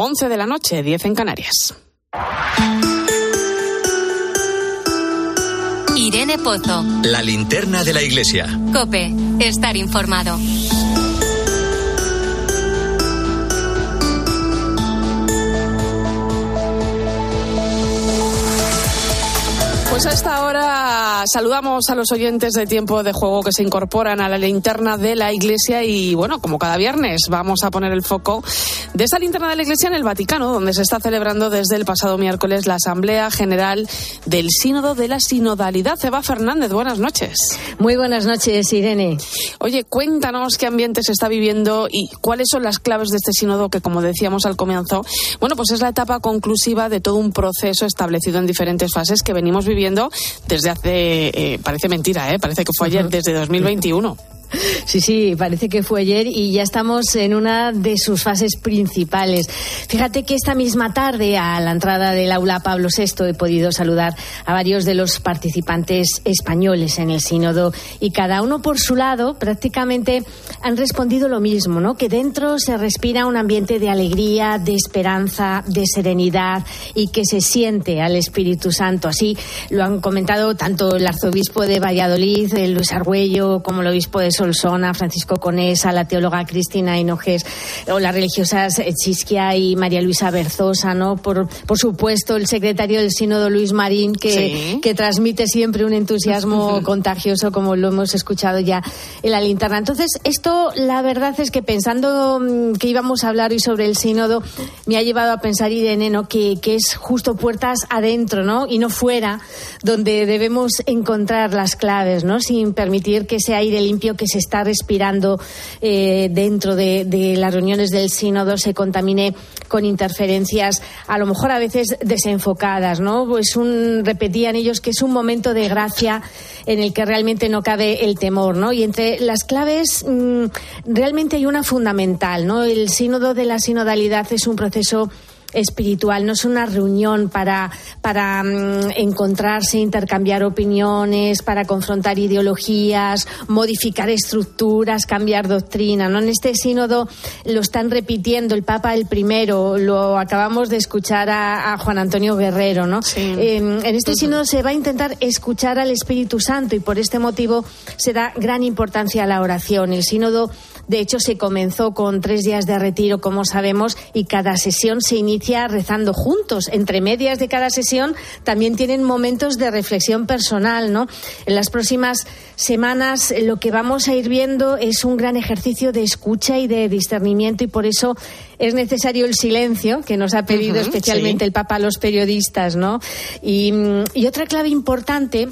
11 de la noche, 10 en Canarias. Irene Pozo. La linterna de la iglesia. Cope, estar informado. Pues a esta hora saludamos a los oyentes de tiempo de juego que se incorporan a la linterna de la Iglesia y bueno, como cada viernes vamos a poner el foco de esa linterna de la Iglesia en el Vaticano, donde se está celebrando desde el pasado miércoles la Asamblea General del Sínodo de la Sinodalidad. Eva Fernández, buenas noches. Muy buenas noches, Irene. Oye, cuéntanos qué ambiente se está viviendo y cuáles son las claves de este sínodo que, como decíamos al comienzo, bueno, pues es la etapa conclusiva de todo un proceso establecido en diferentes fases que venimos viviendo desde hace, eh, parece mentira, ¿eh? parece que fue ayer, desde 2021. Sí, sí, parece que fue ayer y ya estamos en una de sus fases principales. Fíjate que esta misma tarde, a la entrada del aula Pablo VI, he podido saludar a varios de los participantes españoles en el sínodo y cada uno por su lado prácticamente han respondido lo mismo, ¿no? Que dentro se respira un ambiente de alegría, de esperanza, de serenidad y que se siente al Espíritu Santo. Así lo han comentado tanto el arzobispo de Valladolid, Luis Argüello, como el obispo de Solsona, Francisco Conesa, la teóloga Cristina Hinojes o las religiosas Chisquia y María Luisa Berzosa, ¿no? Por, por supuesto, el secretario del Sínodo Luis Marín, que, que transmite siempre un entusiasmo contagioso, como lo hemos escuchado ya en la linterna. Entonces, esto, la verdad es que pensando mm, que íbamos a hablar hoy sobre el Sínodo, me ha llevado a pensar, Irene, ¿no? Que, que es justo puertas adentro, ¿no? Y no fuera, donde debemos encontrar las claves, ¿no? Sin permitir que ese aire limpio que se está respirando eh, dentro de, las reuniones del sínodo se contamine con interferencias, a lo mejor a veces desenfocadas, ¿no? Pues un, repetían ellos que es un momento de gracia en el que realmente no cabe el temor, ¿no? Y entre las claves mmm, realmente hay una fundamental, ¿no? El sínodo de la sinodalidad es un proceso espiritual, no es una reunión para, para um, encontrarse, intercambiar opiniones, para confrontar ideologías, modificar estructuras, cambiar doctrina. ¿no? En este sínodo lo están repitiendo el Papa el primero, lo acabamos de escuchar a, a Juan Antonio Guerrero. ¿no? Sí. En, en, este sínodo se va a intentar escuchar al Espíritu Santo y por este motivo se da gran importancia a la oración. El sínodo, de hecho, se comenzó con tres días de retiro, como sabemos, y cada sesión se inicia rezando juntos. Entre medias de cada sesión también tienen momentos de reflexión personal, ¿no? En las próximas semanas lo que vamos a ir viendo es un gran ejercicio de escucha y de discernimiento y por eso es necesario el silencio que nos ha pedido uh -huh, especialmente sí. el Papa a los periodistas, ¿no? Y, y otra clave importante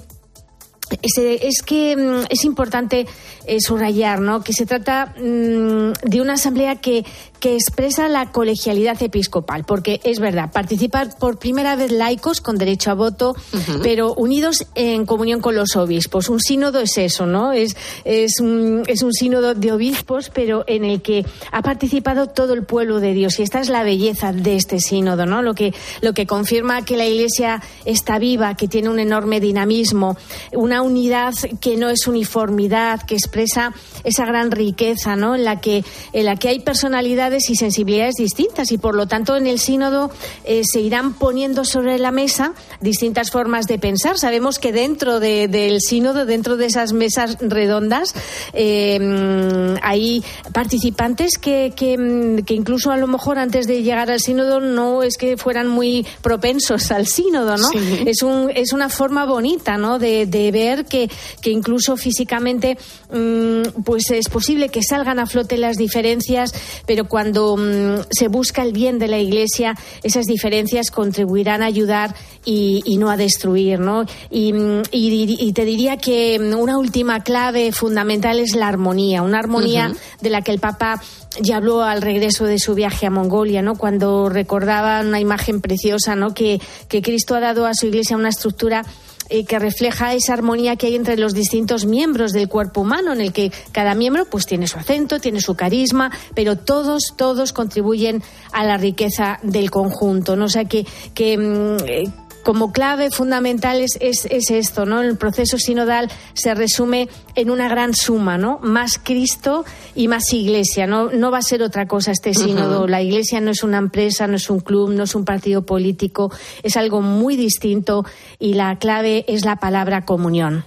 es, es, que mm, es importante eh, subrayar ¿no? que se trata mmm, de una asamblea que, que, expresa la colegialidad episcopal, porque es verdad, participar por primera vez laicos con derecho a voto, uh -huh. pero unidos en comunión con los obispos. Un sínodo es eso, ¿no? Es, es, un, es un sínodo de obispos, pero en el que ha participado todo el pueblo de Dios. Y esta es la belleza de este sínodo, ¿no? Lo que, lo que confirma que la Iglesia está viva, que tiene un enorme dinamismo, una unidad que no es uniformidad, que expresa esa gran riqueza, ¿no? En la que, en la que hay personalidades y sensibilidades distintas y por lo tanto en el sínodo eh, se irán poniendo sobre la mesa distintas formas de pensar. Sabemos que dentro de, del sínodo, dentro de esas mesas redondas, eh, hay participantes que, que, que, incluso a lo mejor antes de llegar al sínodo no es que fueran muy propensos al sínodo, ¿no? Sí. Es, un, es una forma bonita, ¿no? De, de ver que, que incluso físicamente mmm, pues es posible que salgan a flote las diferencias, pero cuando mmm, se busca el bien de la Iglesia, esas diferencias contribuirán a ayudar y, y no a destruir, ¿no? Y, y, y, te diría que una última clave fundamental es la armonía, una armonía uh -huh. de la que el Papa ya habló al regreso de su viaje a Mongolia, ¿no? Cuando recordaba una imagen preciosa, ¿no? Que, que Cristo ha dado a su Iglesia una estructura eh, que refleja esa armonía que hay entre los distintos miembros del cuerpo humano, en el que cada miembro pues tiene su acento, tiene su carisma, pero todos, todos contribuyen a la riqueza del conjunto. ¿no? O que mm, eh, como clave fundamental es, es, esto, ¿no? El proceso sinodal se resume en una gran suma, ¿no? Más Cristo y más Iglesia, ¿no? No va a ser otra cosa este sínodo. La Iglesia no es una empresa, no es un club, no es un partido político, es algo muy distinto y la clave es la palabra comunión.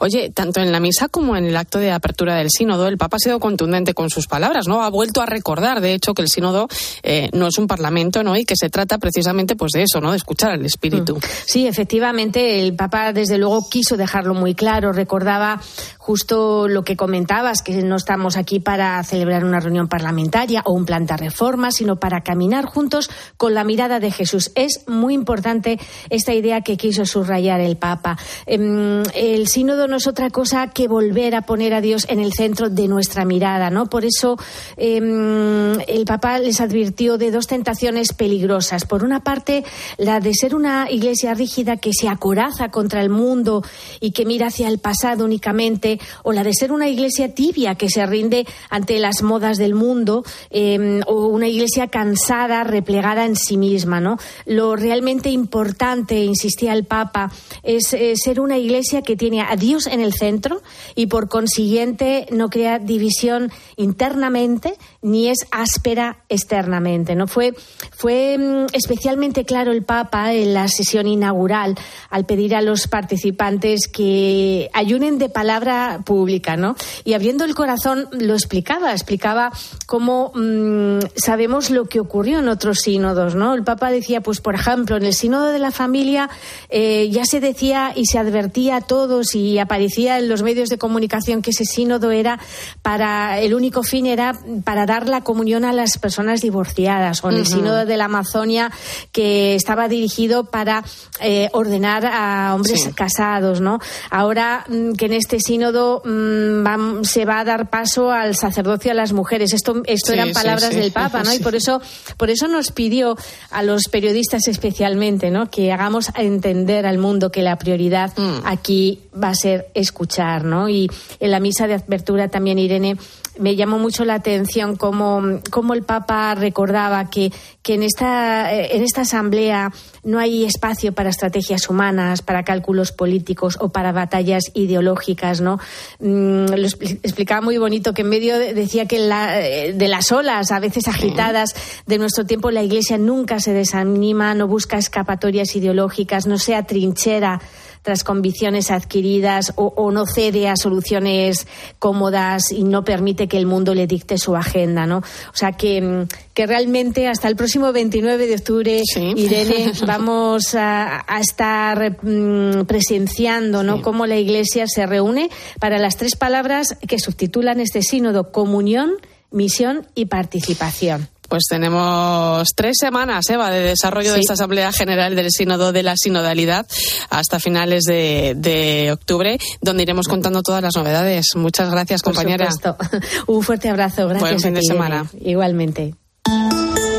Oye, tanto en la misa como en el acto de apertura del sínodo, el Papa ha sido contundente con sus palabras, ¿no? Ha vuelto a recordar, de hecho, que el sínodo eh, no es un parlamento, ¿no? Y que se trata precisamente, pues, de eso, ¿no? De escuchar al Espíritu. Mm. Sí, efectivamente, el Papa, desde luego, quiso dejarlo muy claro. Recordaba justo lo que comentabas, que no estamos aquí para celebrar una reunión parlamentaria o un plan de reforma, sino para caminar juntos con la mirada de Jesús. Es muy importante esta idea que quiso subrayar el Papa. Em, el sínodo no es otra cosa que volver a poner a Dios en el centro de nuestra mirada, ¿no? Por eso em, el Papa les advirtió de dos tentaciones peligrosas. Por una parte, la de ser una iglesia rígida que se acoraza contra el mundo y que mira hacia el pasado únicamente, o la de ser una iglesia tibia que se rinde ante las modas del mundo, em, o una iglesia cansada, replegada en sí misma, ¿no? Lo realmente importante, insistía el Papa, es ser una iglesia que tiene a Dios en el centro y por consiguiente no crea división internamente ni es áspera externamente. ¿no? Fue, fue mm, especialmente claro el Papa en la sesión inaugural al pedir a los participantes que ayunen de palabra pública. ¿no? Y abriendo el corazón lo explicaba, explicaba cómo mm, sabemos lo que ocurrió en otros sínodos. ¿no? El Papa decía, pues por ejemplo, en el sínodo de la familia eh, ya se decía y se advertía a todos y aparecía en los medios de comunicación que ese sínodo era para el único fin era para dar la comunión a las personas divorciadas o en el sínodo de la Amazonia que estaba dirigido para eh, ordenar a hombres casados, ¿no? Ahora mm, que en este sínodo mm, se va a dar paso al sacerdocio a las mujeres. Esto, esto eran palabras del Papa, ¿no? Y por eso, por eso nos pidió a los periodistas especialmente, ¿no? Que hagamos entender al mundo que la prioridad mm. aquí va a ser escuchar, ¿no? Y en la misa de apertura también, Irene, me llamó mucho la atención cómo, cómo el Papa recordaba que, que en, esta, eh, en esta asamblea no hay espacio para estrategias humanas, para cálculos políticos o para batallas ideológicas, ¿no? Mm, lo explicaba muy bonito que en medio decía que eh, de las olas, a veces agitadas, de nuestro tiempo, la Iglesia nunca se desanima, no busca escapatorias ideológicas, no se atrinchera tras convicciones adquiridas o, no cede a soluciones cómodas y no permite que el mundo le dicte su agenda, ¿no? O sea que, mm, que realmente hasta el próximo 29 de octubre, Irene, vamos a, estar mm, presenciando, ¿no? Cómo la Iglesia se reúne para las tres palabras que subtitulan este sínodo: comunión, misión y participación. Pues tenemos tres semanas, Eva, de desarrollo de esta Asamblea General del Sínodo de la Sinodalidad hasta finales de, octubre, donde iremos contando todas las novedades. Muchas gracias, compañera. Un fuerte abrazo. Gracias. Buen fin de semana. Igualmente.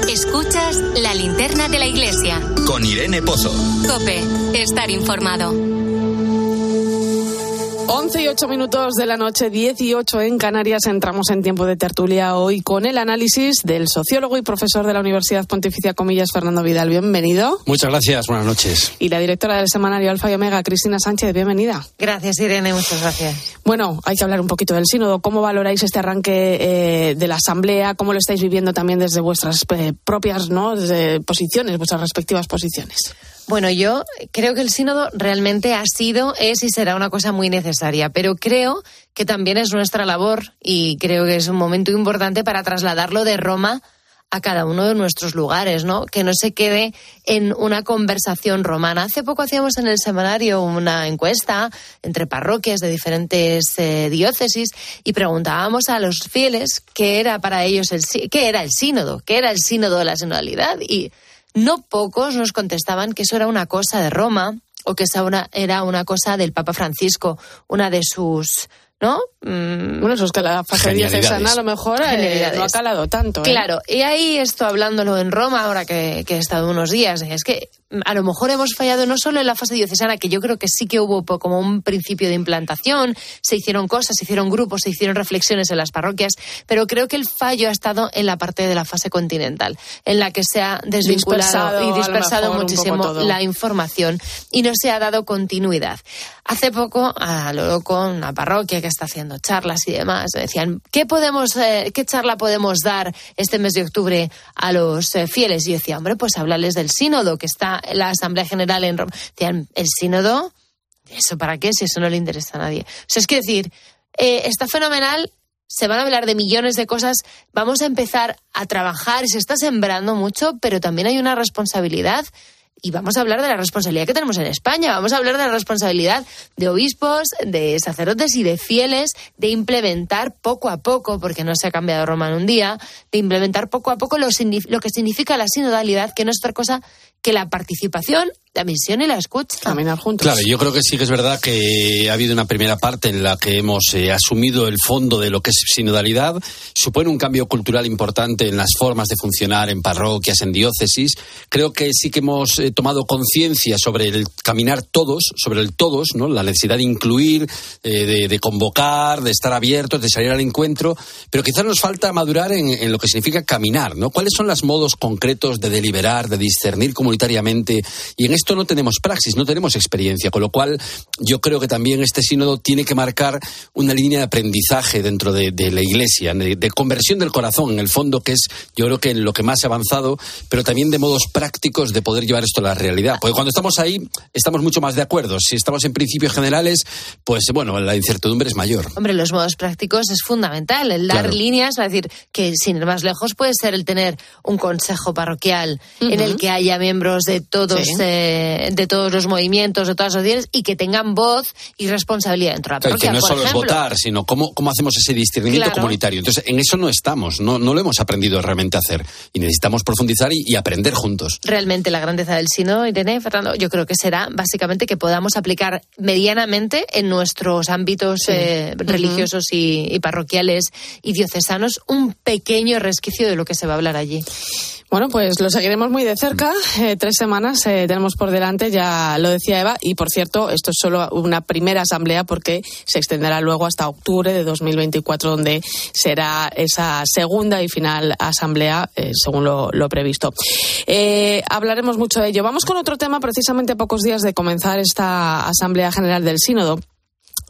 Escuchas la linterna de la iglesia. Con Irene Pozo. Cope, estar informado. 11 y 8 minutos de la noche, 18 en Canarias. Entramos en tiempo de tertulia hoy con el análisis del sociólogo y profesor de la Universidad Pontificia Comillas, Fernando Vidal. Bienvenido. Muchas gracias, buenas noches. Y la directora del semanario Alfa y Omega, Cristina Sánchez, bienvenida. Gracias, Irene, muchas gracias. Bueno, hay que hablar un poquito del sínodo. ¿Cómo valoráis este arranque eh, de la Asamblea? ¿Cómo lo estáis viviendo también desde vuestras eh, propias ¿no? posiciones, vuestras respectivas posiciones? Bueno, yo creo que el sínodo realmente ha sido, es y será una cosa muy necesaria, pero creo que también es nuestra labor y creo que es un momento importante para trasladarlo de Roma a cada uno de nuestros lugares, ¿no? Que no se quede en una conversación romana. Hace poco hacíamos en el semanario una encuesta entre parroquias de diferentes eh, diócesis y preguntábamos a los fieles qué era para ellos el qué era el sínodo, qué era el sínodo de la sinodalidad y no pocos nos contestaban que eso era una cosa de Roma o que esa era una cosa del Papa Francisco, una de sus ¿no? Mm. Bueno, eso es que la fase diocesana a lo mejor eh, no ha calado tanto. ¿eh? Claro, y ahí esto hablándolo en Roma, ahora que, que, he estado unos días, es que a lo mejor hemos fallado no solo en la fase diocesana, que yo creo que sí que hubo como un principio de implantación, se hicieron cosas, se hicieron grupos, se hicieron reflexiones en las parroquias, pero creo que el fallo ha estado en la parte de la fase continental, en la que se ha desvinculado y dispersado muchísimo la información y no se ha dado continuidad. Hace poco, a lo loco, una parroquia que está haciendo charlas y demás, decían, ¿qué podemos, eh, qué charla podemos dar este mes de octubre a los eh, fieles? Y yo decía, hombre, pues hablarles del sínodo, que está la Asamblea General en Roma. Decían, ¿el sínodo? ¿Eso para qué? Si eso no le interesa a nadie. O sea, es que decir, eh, está fenomenal se van a hablar de millones de cosas, vamos a empezar a trabajar, se está sembrando mucho, pero también hay una responsabilidad y vamos a hablar de la responsabilidad que tenemos en España, vamos a hablar de la responsabilidad de obispos, de sacerdotes y de fieles de implementar poco a poco, porque no se ha cambiado Roma en un día, de implementar poco a poco lo, lo que significa la sinodalidad, que no es otra cosa que la participación, la misión y la escucha. Caminar juntos. Claro, yo creo que sí que es verdad que ha habido una primera parte en la que hemos eh, asumido el fondo de lo que es sinodalidad. Supone un cambio cultural importante en las formas de funcionar en parroquias, en diócesis. Creo que sí que hemos eh, tomado conciencia sobre el caminar todos, sobre el todos, ¿no? La necesidad de incluir, eh, de, de, convocar, de estar abiertos, de salir al encuentro. Pero quizás nos falta madurar en, en, lo que significa caminar, ¿no? ¿Cuáles son los modos concretos de deliberar, de discernir comunitariamente? Y en esto no tenemos praxis, no tenemos experiencia, con lo cual yo creo que también este sínodo tiene que marcar una línea de aprendizaje dentro de, de la Iglesia, de, de, conversión del corazón, en el fondo, que es yo creo que en lo que más ha avanzado, pero también de modos prácticos de poder llevar esto a la realidad. Porque cuando estamos ahí, estamos mucho más de acuerdo. Si estamos en principios generales, pues bueno, la incertidumbre es mayor. Hombre, los modos prácticos es fundamental, el dar claro. líneas, es decir, que sin ir más lejos puede ser el tener un consejo parroquial uh -huh. en el que haya miembros de todos sí. eh, de todos los movimientos, de todas las sociedades y que tengan voz y responsabilidad dentro de la parroquia. que no por solo ejemplo. es votar, sino cómo, cómo hacemos ese discernimiento Claro. comunitario. Entonces, en eso no estamos, no, no lo hemos aprendido realmente a hacer. Y necesitamos profundizar y, y aprender juntos. Realmente la grandeza del sino, Irene, Fernando, yo creo que será básicamente que podamos aplicar medianamente en nuestros ámbitos eh, religiosos y, y parroquiales y diocesanos un pequeño resquicio de lo que se va a hablar allí. Bueno, pues lo seguiremos muy de cerca. Eh, tres semanas eh, tenemos por delante, ya lo decía Eva. Y por cierto, esto es solo una primera asamblea porque se extenderá luego hasta octubre de 2024, donde será esa segunda y final asamblea, eh, según lo, previsto. Hablaremos mucho de ello. Vamos con otro tema, precisamente pocos días de comenzar esta Asamblea General del Sínodo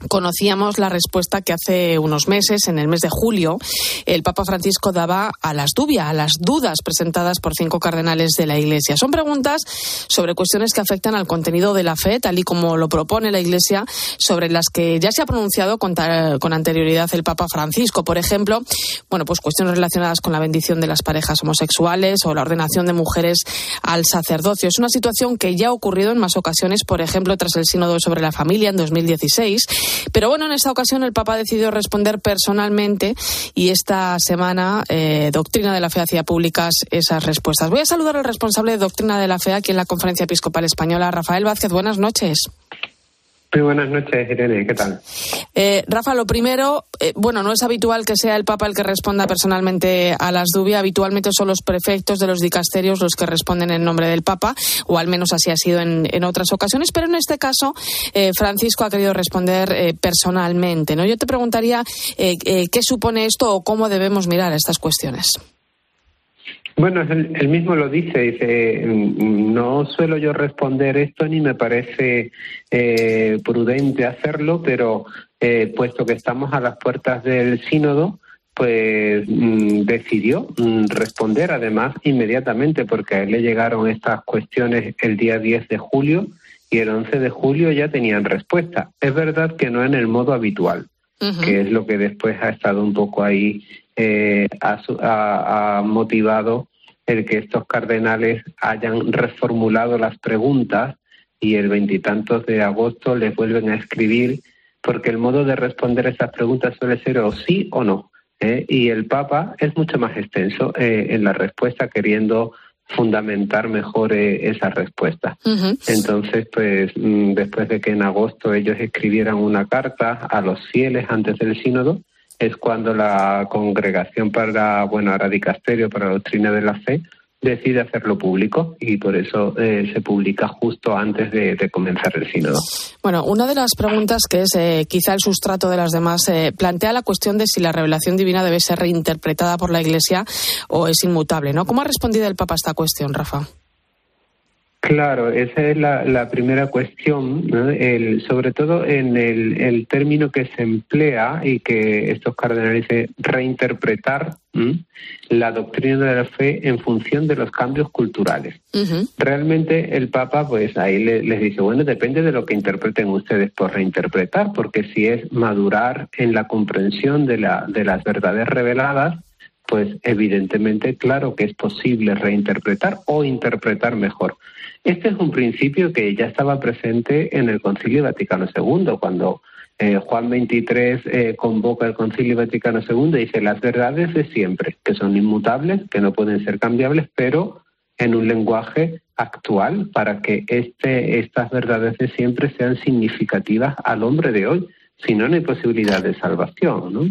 conocíamos la respuesta que hace unos meses, en el mes de julio, el Papa Francisco daba a las dubias, a las dudas presentadas por cinco cardenales de la Iglesia. Son preguntas sobre cuestiones que afectan al contenido de la fe, tal y como lo propone la Iglesia, sobre las que ya se ha pronunciado con, con anterioridad el Papa Francisco. Por ejemplo, bueno, pues cuestiones relacionadas con la bendición de las parejas homosexuales o la ordenación de mujeres al sacerdocio. Es una situación que ya ha ocurrido en más ocasiones, por ejemplo, tras el Sínodo sobre la Familia en 2016 pero bueno, en esta ocasión el Papa decidió responder personalmente y esta semana eh, Doctrina de la Fe hacía públicas esas respuestas. Voy a saludar al responsable de Doctrina de la Fe aquí en la Conferencia Episcopal Española, Rafael Vázquez. Buenas noches. Muy buenas noches, Irene. ¿Qué tal? Eh, Rafa, lo primero, eh, bueno, no es habitual que sea el Papa el que responda personalmente a las dudas. Habitualmente son los prefectos de los dicasterios los que responden en nombre del Papa, o al menos así ha sido en, en otras ocasiones. Pero en este caso, eh, Francisco ha querido responder eh, personalmente. ¿no? Yo te preguntaría eh, qué supone esto o cómo debemos mirar estas cuestiones. Bueno, él, él, mismo lo dice, dice, no suelo yo responder esto ni me parece eh, prudente hacerlo, pero eh, puesto que estamos a las puertas del sínodo, pues mm, decidió mm, responder además inmediatamente, porque a él le llegaron estas cuestiones el día 10 de julio y el 11 de julio ya tenían respuesta. Es verdad que no en el modo habitual, uh -huh. que es lo que después ha estado un poco ahí eh, ha, ha, ha, motivado el que estos cardenales hayan reformulado las preguntas y el veintitantos de agosto les vuelven a escribir, porque el modo de responder esas preguntas suele ser o sí o no. ¿eh? Y el Papa es mucho más extenso eh, en la respuesta, queriendo fundamentar mejor eh, esa respuesta. Uh -huh. Entonces, pues mm, después de que en agosto ellos escribieran una carta a los fieles antes del sínodo, es cuando la congregación para, bueno, ahora dicasterio para la doctrina de la fe, decide hacerlo público y por eso eh, se publica justo antes de, comenzar el sínodo. Bueno, una de las preguntas que es eh, quizá el sustrato de las demás eh, plantea la cuestión de si la revelación divina debe ser reinterpretada por la Iglesia o es inmutable, ¿no? ¿Cómo ha respondido el Papa a esta cuestión, Rafa? Claro, esa es la, primera cuestión, sobre todo en el, término que se emplea y que estos cardenales dicen reinterpretar la doctrina de la fe en función de los cambios culturales. Realmente el Papa, pues ahí les dice, bueno, depende de lo que interpreten ustedes por reinterpretar, porque si es madurar en la comprensión de, la, de las verdades reveladas, pues evidentemente claro que es posible reinterpretar o interpretar mejor. Este es un principio que ya estaba presente en el Concilio Vaticano II, cuando eh, Juan XXIII eh, convoca el Concilio Vaticano II y dice las verdades de siempre, que son inmutables, que no pueden ser cambiables, pero en un lenguaje actual para que este, estas verdades de siempre sean significativas al hombre de hoy. Si no, no hay posibilidad de salvación. ¿no?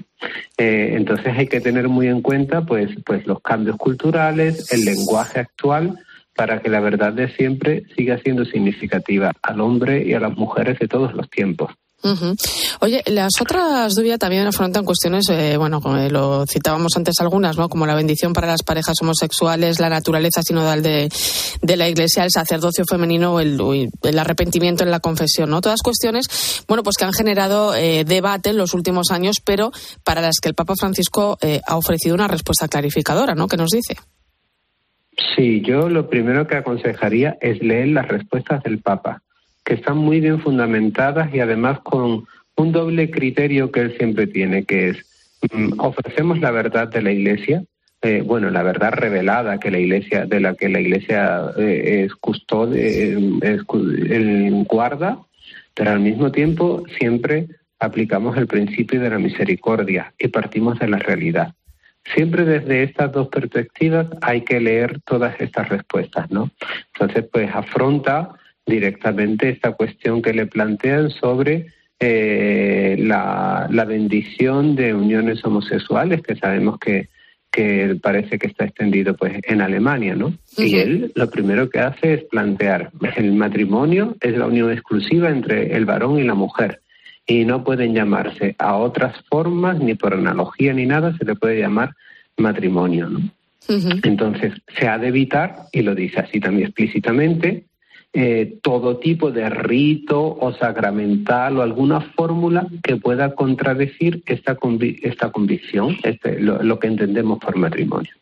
Eh, entonces hay que tener muy en cuenta pues, pues los cambios culturales, el lenguaje actual para que la verdad de siempre siga siendo significativa al hombre y a las mujeres de todos los tiempos. Oye, las otras dudas también afrontan cuestiones, eh, bueno, lo citábamos antes algunas, ¿no? Como la bendición para las parejas homosexuales, la naturaleza sinodal de, la Iglesia, el sacerdocio femenino, el, el, arrepentimiento en la confesión, ¿no? Todas cuestiones, bueno, pues que han generado eh, debate en los últimos años, pero para las que el Papa Francisco eh, ha ofrecido una respuesta clarificadora, ¿no? ¿Qué nos dice? Sí, yo lo primero que aconsejaría es leer las respuestas del Papa, que están muy bien fundamentadas y además con un doble criterio que él siempre tiene, que es mm, ofrecemos la verdad de la Iglesia, eh, bueno, la verdad revelada que la Iglesia, de la que la Iglesia eh, es custodia, es, guarda, pero al mismo tiempo siempre aplicamos el principio de la misericordia y partimos de la realidad. Siempre desde estas dos perspectivas hay que leer todas estas respuestas, ¿no? Entonces, pues afronta directamente esta cuestión que le plantean sobre eh, la, bendición de uniones homosexuales, que sabemos que, que parece que está extendido pues en Alemania, ¿no? Y él lo primero que hace es plantear el matrimonio es la unión exclusiva entre el varón y la mujer y no pueden llamarse a otras formas, ni por analogía ni nada, se le puede llamar matrimonio. ¿no? Entonces, se ha de evitar, y lo dice así también explícitamente, eh, todo tipo de rito o sacramental o alguna fórmula que pueda contradecir esta, esta convicción, este, lo, que entendemos por matrimonio.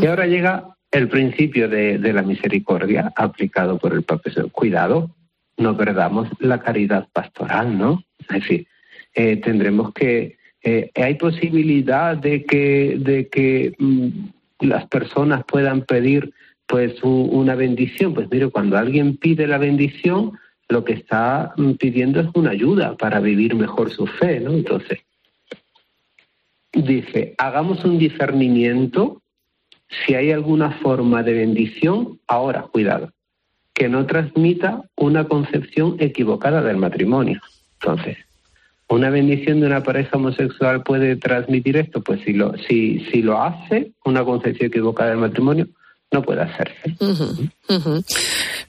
Y ahora llega el principio de, de, la misericordia aplicado por el Papa. Cuidado, no perdamos la caridad pastoral, ¿no? Es decir, eh, tendremos que... Eh, hay posibilidad de que, de que mm, las personas puedan pedir pues una bendición. Pues mire, cuando alguien pide la bendición, lo que está mm, pidiendo es una ayuda para vivir mejor su fe, ¿no? Entonces, dice, hagamos un discernimiento si hay alguna forma de bendición, ahora, cuidado, que no transmita una concepción equivocada del matrimonio. Entonces, ¿una bendición de una pareja homosexual puede transmitir esto? Pues si lo, si, si lo hace, una concepción equivocada del matrimonio, no puede hacerse.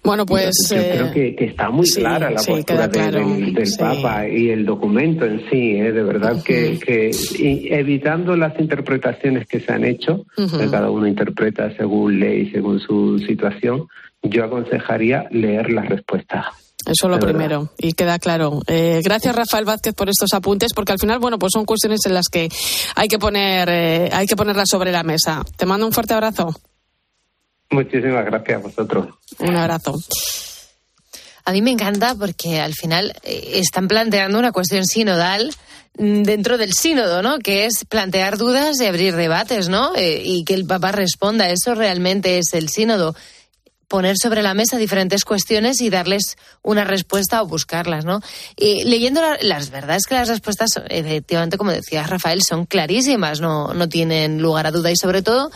Bueno, pues. yo creo eh, que, está muy clara la postura del, Papa y el documento en sí, ¿eh? de verdad que, que evitando las interpretaciones que se han hecho, que cada uno interpreta según ley, según su situación, yo aconsejaría leer las respuestas. Eso es lo primero y queda claro. Eh, gracias Rafael Vázquez por estos apuntes porque al final bueno pues son cuestiones en las que hay que poner eh, hay que ponerlas sobre la mesa. Te mando un fuerte abrazo. Muchísimas gracias a vosotros. Un abrazo. A mí me encanta porque al final eh, están planteando una cuestión sinodal mm, dentro del sínodo, ¿no? Que es plantear dudas y abrir debates, ¿no? y que el Papa responda. Eso realmente es el sínodo poner sobre la mesa diferentes cuestiones y darles una respuesta o buscarlas, ¿no? Y leyendo las verdades que las respuestas, efectivamente, como decía Rafael, son clarísimas, no, no tienen lugar a duda y sobre todo,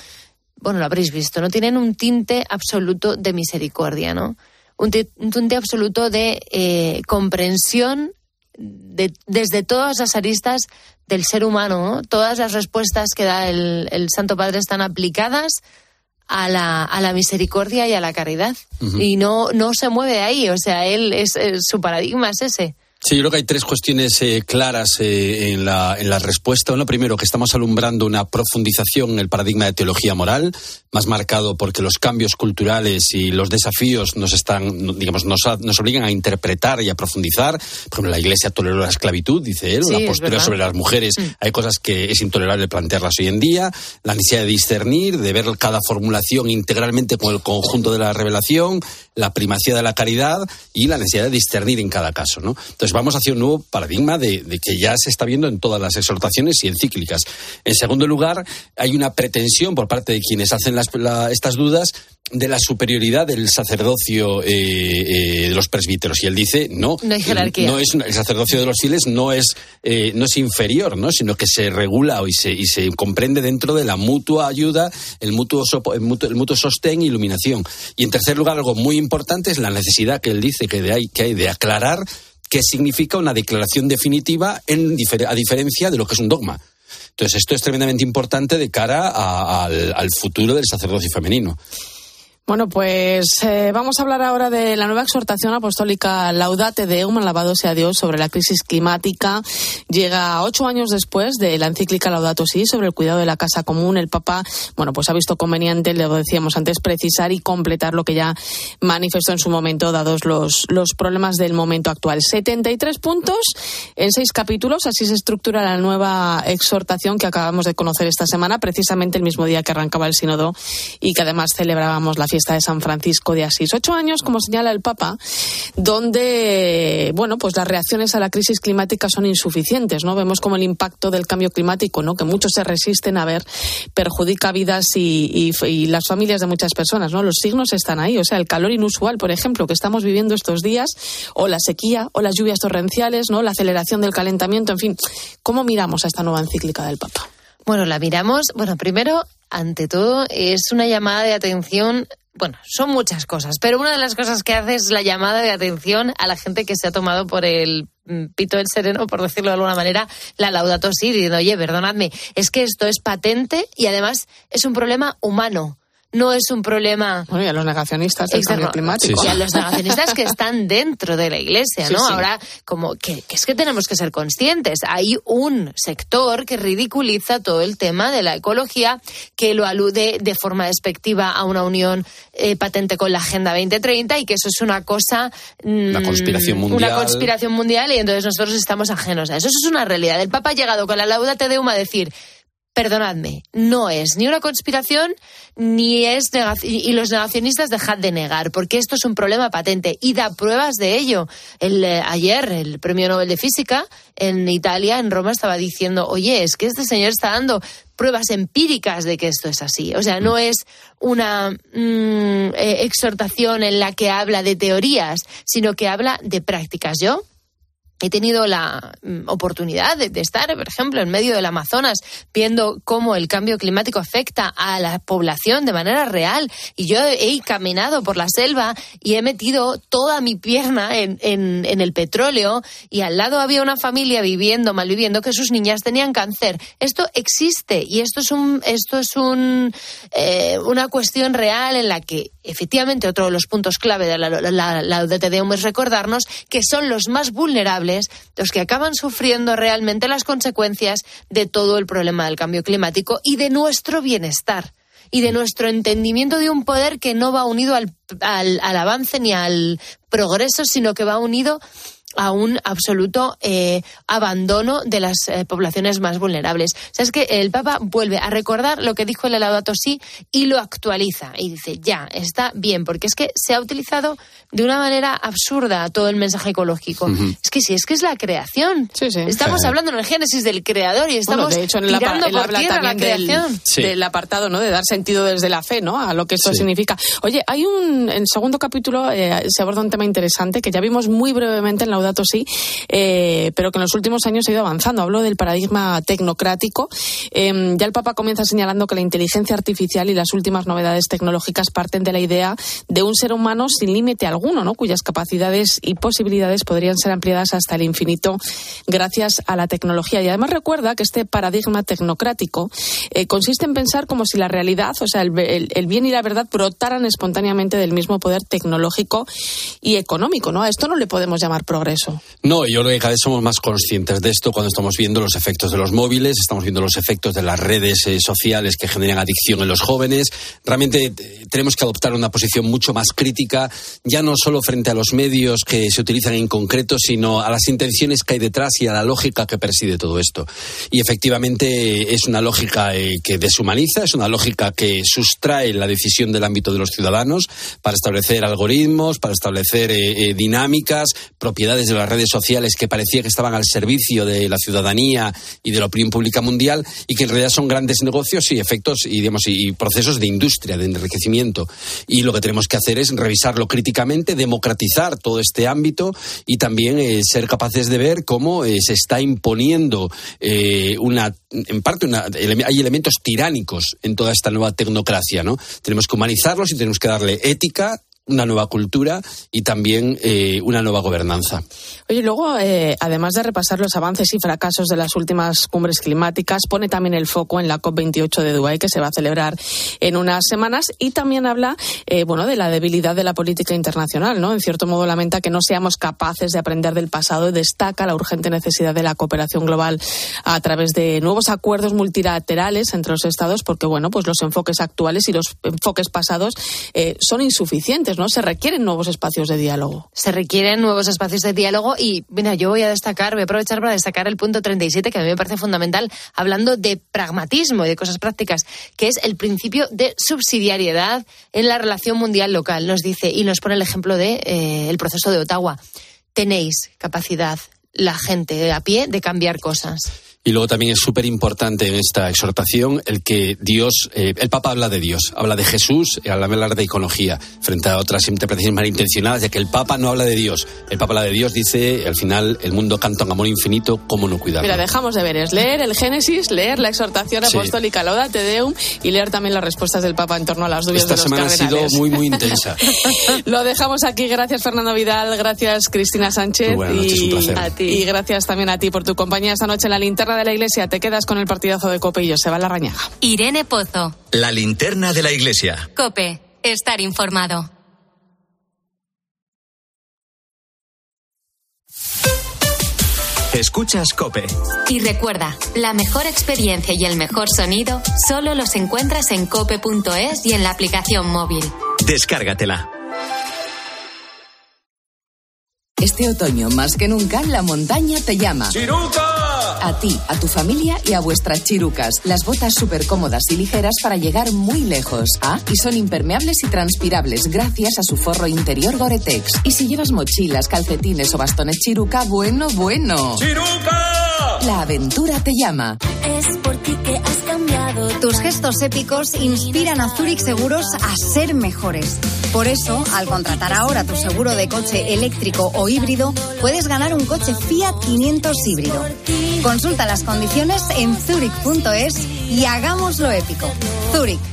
bueno, lo habréis visto, no tienen un tinte absoluto de misericordia, ¿no? Un, tinte absoluto de eh, comprensión de, desde todas las aristas del ser humano, ¿no? Todas las respuestas que da el, el Santo Padre están aplicadas a la, a la misericordia y a la caridad. Y no, no se mueve de ahí. O sea, él es, su paradigma es ese. Sí, yo creo que hay tres cuestiones eh, claras eh, en, la, en la respuesta. Uno, primero, que estamos alumbrando una profundización en el paradigma de teología moral, más marcado porque los cambios culturales y los desafíos nos están, digamos, nos, nos obligan a interpretar y a profundizar. Por ejemplo, la Iglesia toleró la esclavitud, dice él, la postura sobre las mujeres. Mm. Hay cosas que es intolerable plantearlas hoy en día. La necesidad de discernir, de ver cada formulación integralmente con el conjunto de la revelación, la primacía de la caridad y la necesidad de discernir en cada caso, ¿no? Entonces, vamos hacia un nuevo paradigma de, que ya se está viendo en todas las exhortaciones y encíclicas. En segundo lugar, hay una pretensión por parte de quienes hacen estas dudas de la superioridad del sacerdocio eh, eh, de los presbíteros y él dice no no, hay jerarquía. no es el sacerdocio de los fieles no es eh, no es inferior no sino que se regula y se y se comprende dentro de la mutua ayuda el mutuo, el mutuo, el mutuo sostén e iluminación y en tercer lugar algo muy importante es la necesidad que él dice que, de hay, que hay de aclarar que significa una declaración definitiva en, a diferencia de lo que es un dogma. Entonces, esto es tremendamente importante de cara al, al futuro del sacerdocio femenino. Bueno, pues eh, vamos a hablar ahora de la nueva exhortación apostólica Laudate Deum, alabado sea Dios, sobre la crisis climática. Llega ocho años después de la encíclica Laudato Si sobre el cuidado de la casa común. El Papa, bueno, pues ha visto conveniente, le decíamos antes, precisar y completar lo que ya manifestó en su momento, dados los, los problemas del momento actual. 73 puntos en seis capítulos, así se estructura la nueva exhortación que acabamos de conocer esta semana, precisamente el mismo día que arrancaba el sínodo y que además celebrábamos la fiesta de San Francisco de Asís. Ocho años, como señala el Papa, donde, bueno, pues las reacciones a la crisis climática son insuficientes, ¿no? Vemos como el impacto del cambio climático, ¿no? Que muchos se resisten a ver, perjudica vidas y, las familias de muchas personas, ¿no? Los signos están ahí, o sea, el calor inusual, por ejemplo, que estamos viviendo estos días, o la sequía, o las lluvias torrenciales, ¿no? La aceleración del calentamiento, en fin. ¿Cómo miramos a esta nueva encíclica del Papa? Bueno, la miramos, bueno, primero, ante todo, es una llamada de atención bueno, son muchas cosas, pero una de las cosas que hace es la llamada de atención a la gente que se ha tomado por el mm, pito del sereno, por decirlo de alguna manera, la laudato si, diciendo, oye, perdonadme, es que esto es patente y además es un problema humano no es un problema. Bueno, y a los negacionistas del cambio climático. Y a los negacionistas que están dentro de la iglesia, ¿no? Ahora, como que, es que tenemos que ser conscientes. Hay un sector que ridiculiza todo el tema de la ecología, que lo alude de forma despectiva a una unión eh, patente con la Agenda 2030 y que eso es una cosa. una mm, conspiración mundial. Una conspiración mundial y entonces nosotros estamos ajenos a eso. Eso es una realidad. El Papa ha llegado con la lauda te deuma a decir perdonadme, no es ni una conspiración ni es y los negacionistas dejad de negar, porque esto es un problema patente y da pruebas de ello. El, eh, ayer el Premio Nobel de Física en Italia, en Roma, estaba diciendo, oye, es que este señor está dando pruebas empíricas de que esto es así. O sea, no es una mm, eh, exhortación en la que habla de teorías, sino que habla de prácticas. Yo He tenido la mm, oportunidad de, estar, por ejemplo, en medio del Amazonas, viendo cómo el cambio climático afecta a la población de manera real. Y yo he caminado por la selva y he metido toda mi pierna en, el petróleo y al lado había una familia viviendo, malviviendo, que sus niñas tenían cáncer. Esto existe y esto es, un, esto es un, eh, una cuestión real en la que efectivamente otro de los puntos clave de la, la, es recordarnos que son los más vulnerables los que acaban sufriendo realmente las consecuencias de todo el problema del cambio climático y de nuestro bienestar y de nuestro entendimiento de un poder que no va unido al, al, al avance ni al progreso, sino que va unido a un absoluto eh, abandono de las eh, poblaciones más vulnerables. O sea, es que el Papa vuelve a recordar lo que dijo el Laudato Si y lo actualiza y dice, ya, está bien, porque es que se ha utilizado de una manera absurda todo el mensaje ecológico. Es que sí, es que es la creación. Estamos hablando en el génesis del creador y estamos de hecho, en tirando por tierra la creación. Del, apartado, ¿no? De dar sentido desde la fe, ¿no? A lo que esto significa. Oye, hay un, en segundo capítulo eh, se aborda un tema interesante que ya vimos muy brevemente en la datos sí, eh, pero que en los últimos años ha ido avanzando. Hablo del paradigma tecnocrático. Em, ya el Papa comienza señalando que la inteligencia artificial y las últimas novedades tecnológicas parten de la idea de un ser humano sin límite alguno, ¿no? cuyas capacidades y posibilidades podrían ser ampliadas hasta el infinito gracias a la tecnología. Y además recuerda que este paradigma tecnocrático eh, consiste en pensar como si la realidad, o sea, el, el, bien y la verdad brotaran espontáneamente del mismo poder tecnológico y económico. ¿no? A esto no le podemos llamar progreso. No, yo creo que cada vez somos más conscientes de esto cuando estamos viendo los efectos de los móviles, estamos viendo los efectos de las redes eh, sociales que generan adicción en los jóvenes. Realmente eh, tenemos que adoptar una posición mucho más crítica, ya no solo frente a los medios que se utilizan en concreto, sino a las intenciones que hay detrás y a la lógica que preside todo esto. Y efectivamente es una lógica eh, que deshumaniza, es una lógica que sustrae la decisión del ámbito de los ciudadanos para establecer algoritmos, para establecer dinámicas, propiedades de las redes sociales que parecía que estaban al servicio de la ciudadanía y de la opinión pública mundial y que en realidad son grandes negocios y efectos y, digamos, y procesos de industria, de enriquecimiento. Y lo que tenemos que hacer es revisarlo críticamente, democratizar todo este ámbito y también eh, ser capaces de ver cómo eh, se está imponiendo eh, una, en parte, una, hay elementos tiránicos en toda esta nueva tecnocracia, ¿no? Tenemos que humanizarlos y tenemos que darle ética, una nueva cultura y también eh, una nueva gobernanza. Oye, luego, eh, además de repasar los avances y fracasos de las últimas cumbres climáticas, pone también el foco en la COP28 de Dubái, que se va a celebrar en unas semanas, y también habla, eh, bueno, de la debilidad de la política internacional, ¿no? En cierto modo lamenta que no seamos capaces de aprender del pasado y destaca la urgente necesidad de la cooperación global a través de nuevos acuerdos multilaterales entre los Estados, porque, bueno, pues los enfoques actuales y los enfoques pasados son insuficientes ¿no? Se requieren nuevos espacios de diálogo. Se requieren nuevos espacios de diálogo y, mira, yo voy a destacar, voy a aprovechar para destacar el punto 37, que a mí me parece fundamental, hablando de pragmatismo y de cosas prácticas, que es el principio de subsidiariedad en la relación mundial local. Nos dice y nos pone el ejemplo de eh, el proceso de Ottawa. Tenéis capacidad, la gente a pie, de cambiar cosas. Y luego también es súper importante en esta exhortación el que Dios, eh, el Papa habla de Dios, habla de Jesús y habla de iconología, frente a otras interpretaciones malintencionadas, ya que el Papa no habla de Dios. El Papa habla de Dios, dice, al final el mundo canta un amor infinito, ¿cómo no cuidarlo? Mira, dejamos de ver, es leer el Génesis, leer la exhortación apostólica Lauda Te Deum y leer también las respuestas del Papa en torno a las dudas de los semana ha sido muy, muy intensa. Lo dejamos aquí. Gracias, Fernando Vidal. Gracias, Cristina Sánchez. y, A ti. y gracias también a ti por tu compañía esta noche en la linterna de la iglesia. Te con el partidazo de Cope y se va la rañaga. Irene Pozo. La linterna de la iglesia. Cope, estar informado. Escuchas Cope. Y recuerda, la mejor experiencia y el mejor sonido solo los encuentras en cope.es y en la aplicación móvil. Descárgatela. Este otoño, más que nunca, la montaña te llama. ¡Chiruca! A ti, a tu familia y a vuestras chirucas. Las botas súper cómodas y ligeras para llegar muy lejos. Ah, y son impermeables y transpirables gracias a su forro interior Gore-Tex. Y si llevas mochilas, calcetines o bastones chiruca, bueno, bueno. ¡Chiruca! La aventura te llama. Es por ti que has cambiado. Tus gestos épicos inspiran a Zurich Seguros a ser mejores. Por eso, al contratar ahora tu seguro de coche eléctrico o híbrido, puedes ganar un coche Fiat 500 híbrido. Consulta las condiciones en zurich.es y hagámoslo épico. Zurich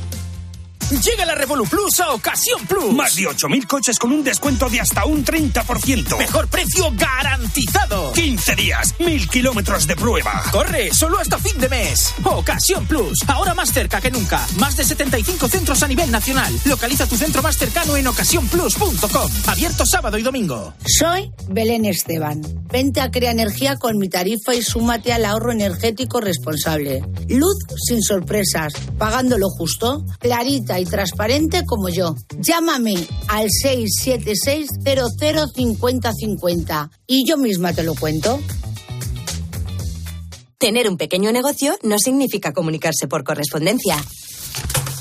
Llega la Revolu Plus a Ocasión Plus. Más de 8.000 coches con un descuento de hasta un 30%. Mejor precio garantizado. 15 días, 1.000 kilómetros de prueba. Corre, solo hasta fin de mes. Ocasión Plus, ahora más cerca que nunca. Más de 75 centros a nivel nacional. Localiza tu centro más cercano en ocasiónplus.com. Abierto sábado y domingo. Soy Belén Esteban. Vente a Crea Energía con mi tarifa y súmate al ahorro energético responsable. Luz sin sorpresas, pagando lo justo, clarita y transparente como yo. Llámame al 676-005050 y yo misma te lo cuento. Tener un pequeño negocio no significa comunicarse por correspondencia.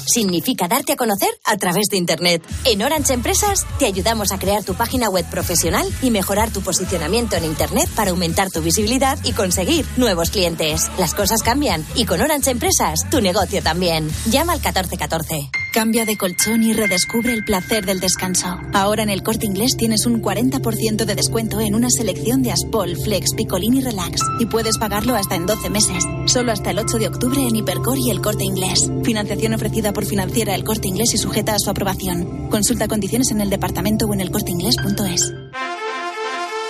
Significa darte a conocer a través de Internet. En Orange Empresas te ayudamos a crear tu página web profesional y mejorar tu posicionamiento en Internet para aumentar tu visibilidad y conseguir nuevos clientes. Las cosas cambian y con Orange Empresas tu negocio también. Llama al 1414. Cambia de colchón y redescubre el placer del descanso. Ahora en el corte inglés tienes un 40% de descuento en una selección de Aspol, Flex, Picolini Relax y puedes pagarlo hasta en 12 meses. Solo hasta el 8 de octubre en Hipercor y el corte inglés. Financiación ofrecida por financiera el corte inglés y sujeta a su aprobación. Consulta condiciones en el departamento o en elcorteinglés.es.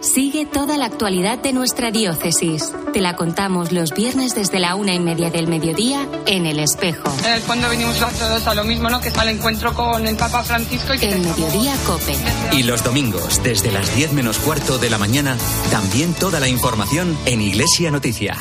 Sigue toda la actualidad de nuestra diócesis. Te la contamos los viernes desde la una y media del mediodía en El Espejo. En el fondo venimos todos a lo mismo, ¿no? Que es al encuentro con el Papa Francisco y que El mediodía Cope. Y los domingos, desde las 10 menos cuarto de la mañana, también toda la información en Iglesia Noticia.